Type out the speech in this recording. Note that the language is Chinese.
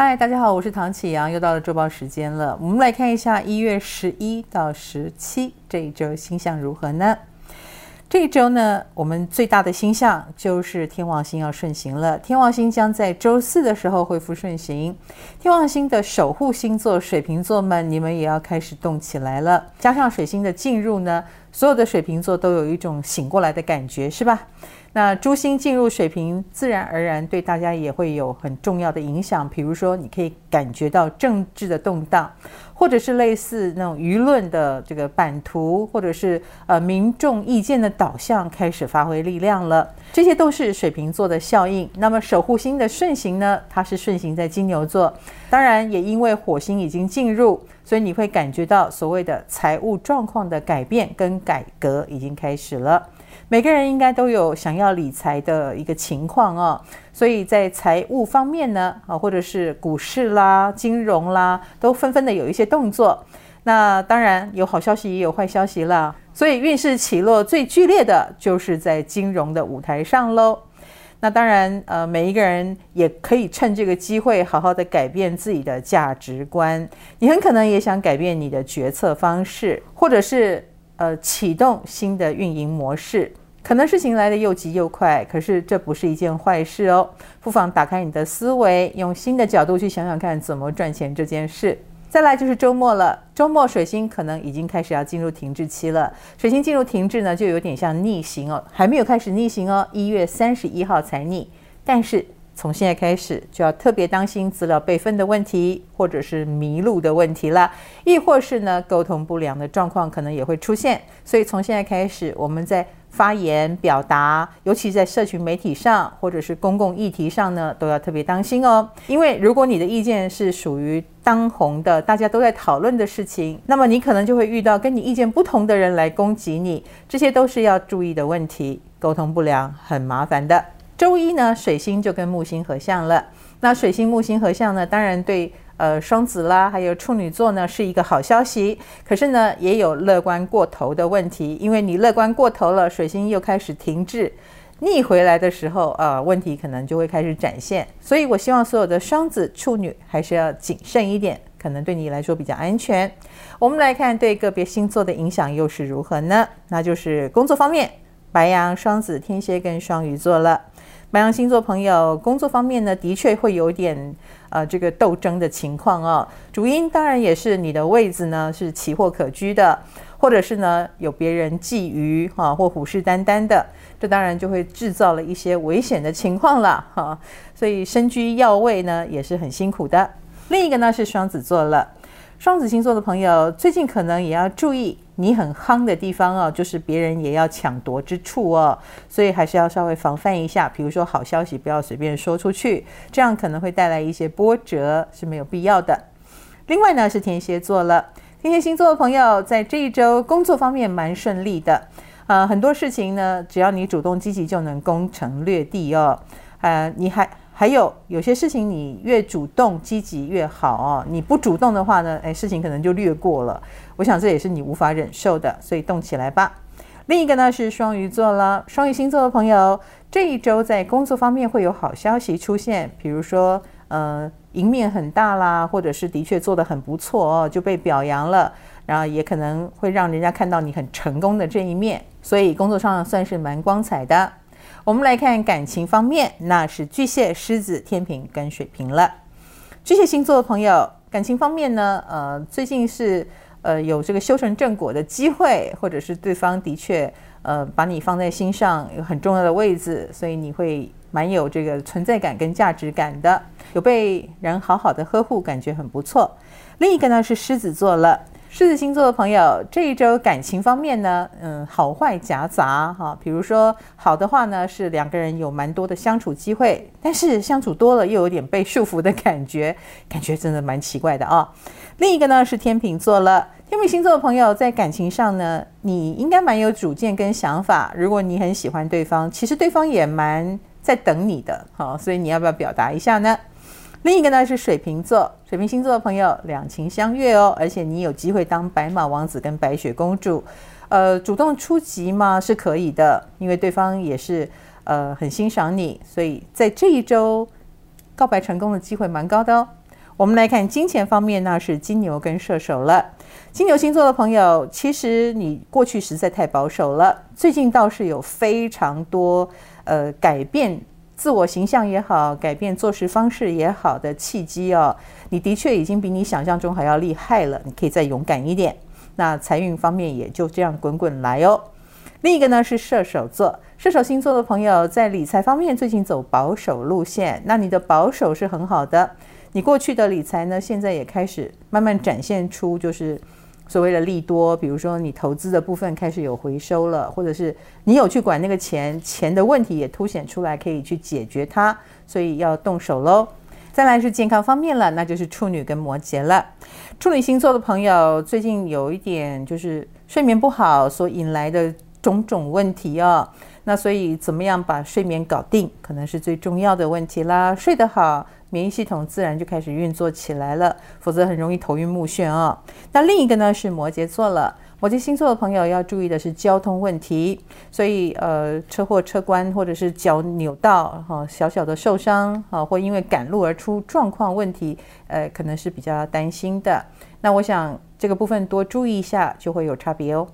嗨，大家好，我是唐启阳，又到了周报时间了。我们来看一下一月十一到十七这一周星象如何呢？这一周呢，我们最大的星象就是天王星要顺行了。天王星将在周四的时候恢复顺行。天王星的守护星座水瓶座们，你们也要开始动起来了。加上水星的进入呢，所有的水瓶座都有一种醒过来的感觉，是吧？那诸星进入水瓶，自然而然对大家也会有很重要的影响。比如说，你可以感觉到政治的动荡，或者是类似那种舆论的这个版图，或者是呃民众意见的导向开始发挥力量了。这些都是水瓶座的效应。那么守护星的顺行呢，它是顺行在金牛座，当然也因为火星已经进入，所以你会感觉到所谓的财务状况的改变跟改革已经开始了。每个人应该都有想要理财的一个情况哦，所以在财务方面呢，啊，或者是股市啦、金融啦，都纷纷的有一些动作。那当然有好消息，也有坏消息啦。所以运势起落最剧烈的就是在金融的舞台上喽。那当然，呃，每一个人也可以趁这个机会好好的改变自己的价值观。你很可能也想改变你的决策方式，或者是。呃，启动新的运营模式，可能事情来得又急又快，可是这不是一件坏事哦。不妨打开你的思维，用新的角度去想想看怎么赚钱这件事。再来就是周末了，周末水星可能已经开始要进入停滞期了。水星进入停滞呢，就有点像逆行哦，还没有开始逆行哦，一月三十一号才逆，但是。从现在开始就要特别当心资料备份的问题，或者是迷路的问题了，亦或是呢沟通不良的状况可能也会出现。所以从现在开始，我们在发言表达，尤其在社群媒体上或者是公共议题上呢，都要特别当心哦。因为如果你的意见是属于当红的，大家都在讨论的事情，那么你可能就会遇到跟你意见不同的人来攻击你，这些都是要注意的问题。沟通不良很麻烦的。周一呢，水星就跟木星合相了。那水星木星合相呢，当然对呃双子啦，还有处女座呢是一个好消息。可是呢，也有乐观过头的问题，因为你乐观过头了，水星又开始停滞，逆回来的时候，呃，问题可能就会开始展现。所以我希望所有的双子、处女还是要谨慎一点，可能对你来说比较安全。我们来看对个别星座的影响又是如何呢？那就是工作方面，白羊、双子、天蝎跟双鱼座了。白羊星座朋友，工作方面呢，的确会有点呃这个斗争的情况哦。主因当然也是你的位置呢是奇货可居的，或者是呢有别人觊觎哈，或虎视眈眈的，这当然就会制造了一些危险的情况了哈。所以身居要位呢也是很辛苦的。另一个呢是双子座了，双子星座的朋友最近可能也要注意。你很夯的地方哦，就是别人也要抢夺之处哦，所以还是要稍微防范一下。比如说好消息不要随便说出去，这样可能会带来一些波折，是没有必要的。另外呢是天蝎座了，天蝎星座的朋友在这一周工作方面蛮顺利的，呃，很多事情呢，只要你主动积极就能攻城略地哦，呃，你还。还有有些事情，你越主动积极越好哦。你不主动的话呢，哎，事情可能就略过了。我想这也是你无法忍受的，所以动起来吧。另一个呢是双鱼座了，双鱼星座的朋友，这一周在工作方面会有好消息出现，比如说，呃，赢面很大啦，或者是的确做得很不错哦，就被表扬了，然后也可能会让人家看到你很成功的这一面，所以工作上算是蛮光彩的。我们来看感情方面，那是巨蟹、狮子、天秤跟水瓶了。巨蟹星座的朋友，感情方面呢，呃，最近是呃有这个修成正果的机会，或者是对方的确呃把你放在心上，有很重要的位置，所以你会蛮有这个存在感跟价值感的，有被人好好的呵护，感觉很不错。另一个呢是狮子座了。狮子星座的朋友，这一周感情方面呢，嗯，好坏夹杂哈。比如说好的话呢，是两个人有蛮多的相处机会，但是相处多了又有点被束缚的感觉，感觉真的蛮奇怪的啊。另一个呢是天秤座了，天秤星座的朋友在感情上呢，你应该蛮有主见跟想法。如果你很喜欢对方，其实对方也蛮在等你的，好，所以你要不要表达一下呢？另一个呢是水瓶座，水瓶星座的朋友两情相悦哦，而且你有机会当白马王子跟白雪公主，呃，主动出击嘛是可以的，因为对方也是呃很欣赏你，所以在这一周告白成功的机会蛮高的哦。我们来看金钱方面，那是金牛跟射手了。金牛星座的朋友，其实你过去实在太保守了，最近倒是有非常多呃改变自我形象也好，改变做事方式也好的契机哦。你的确已经比你想象中还要厉害了，你可以再勇敢一点。那财运方面也就这样滚滚来哦。另一个呢是射手座，射手星座的朋友在理财方面最近走保守路线，那你的保守是很好的。你过去的理财呢，现在也开始慢慢展现出就是所谓的利多，比如说你投资的部分开始有回收了，或者是你有去管那个钱，钱的问题也凸显出来，可以去解决它，所以要动手喽。再来是健康方面了，那就是处女跟摩羯了。处女星座的朋友最近有一点就是睡眠不好所引来的种种问题哦，那所以怎么样把睡眠搞定，可能是最重要的问题啦。睡得好。免疫系统自然就开始运作起来了，否则很容易头晕目眩啊、哦。那另一个呢是摩羯座了，摩羯星座的朋友要注意的是交通问题，所以呃车祸、车关或者是脚扭到哈、哦、小小的受伤啊、哦，或因为赶路而出状况问题，呃可能是比较担心的。那我想这个部分多注意一下就会有差别哦。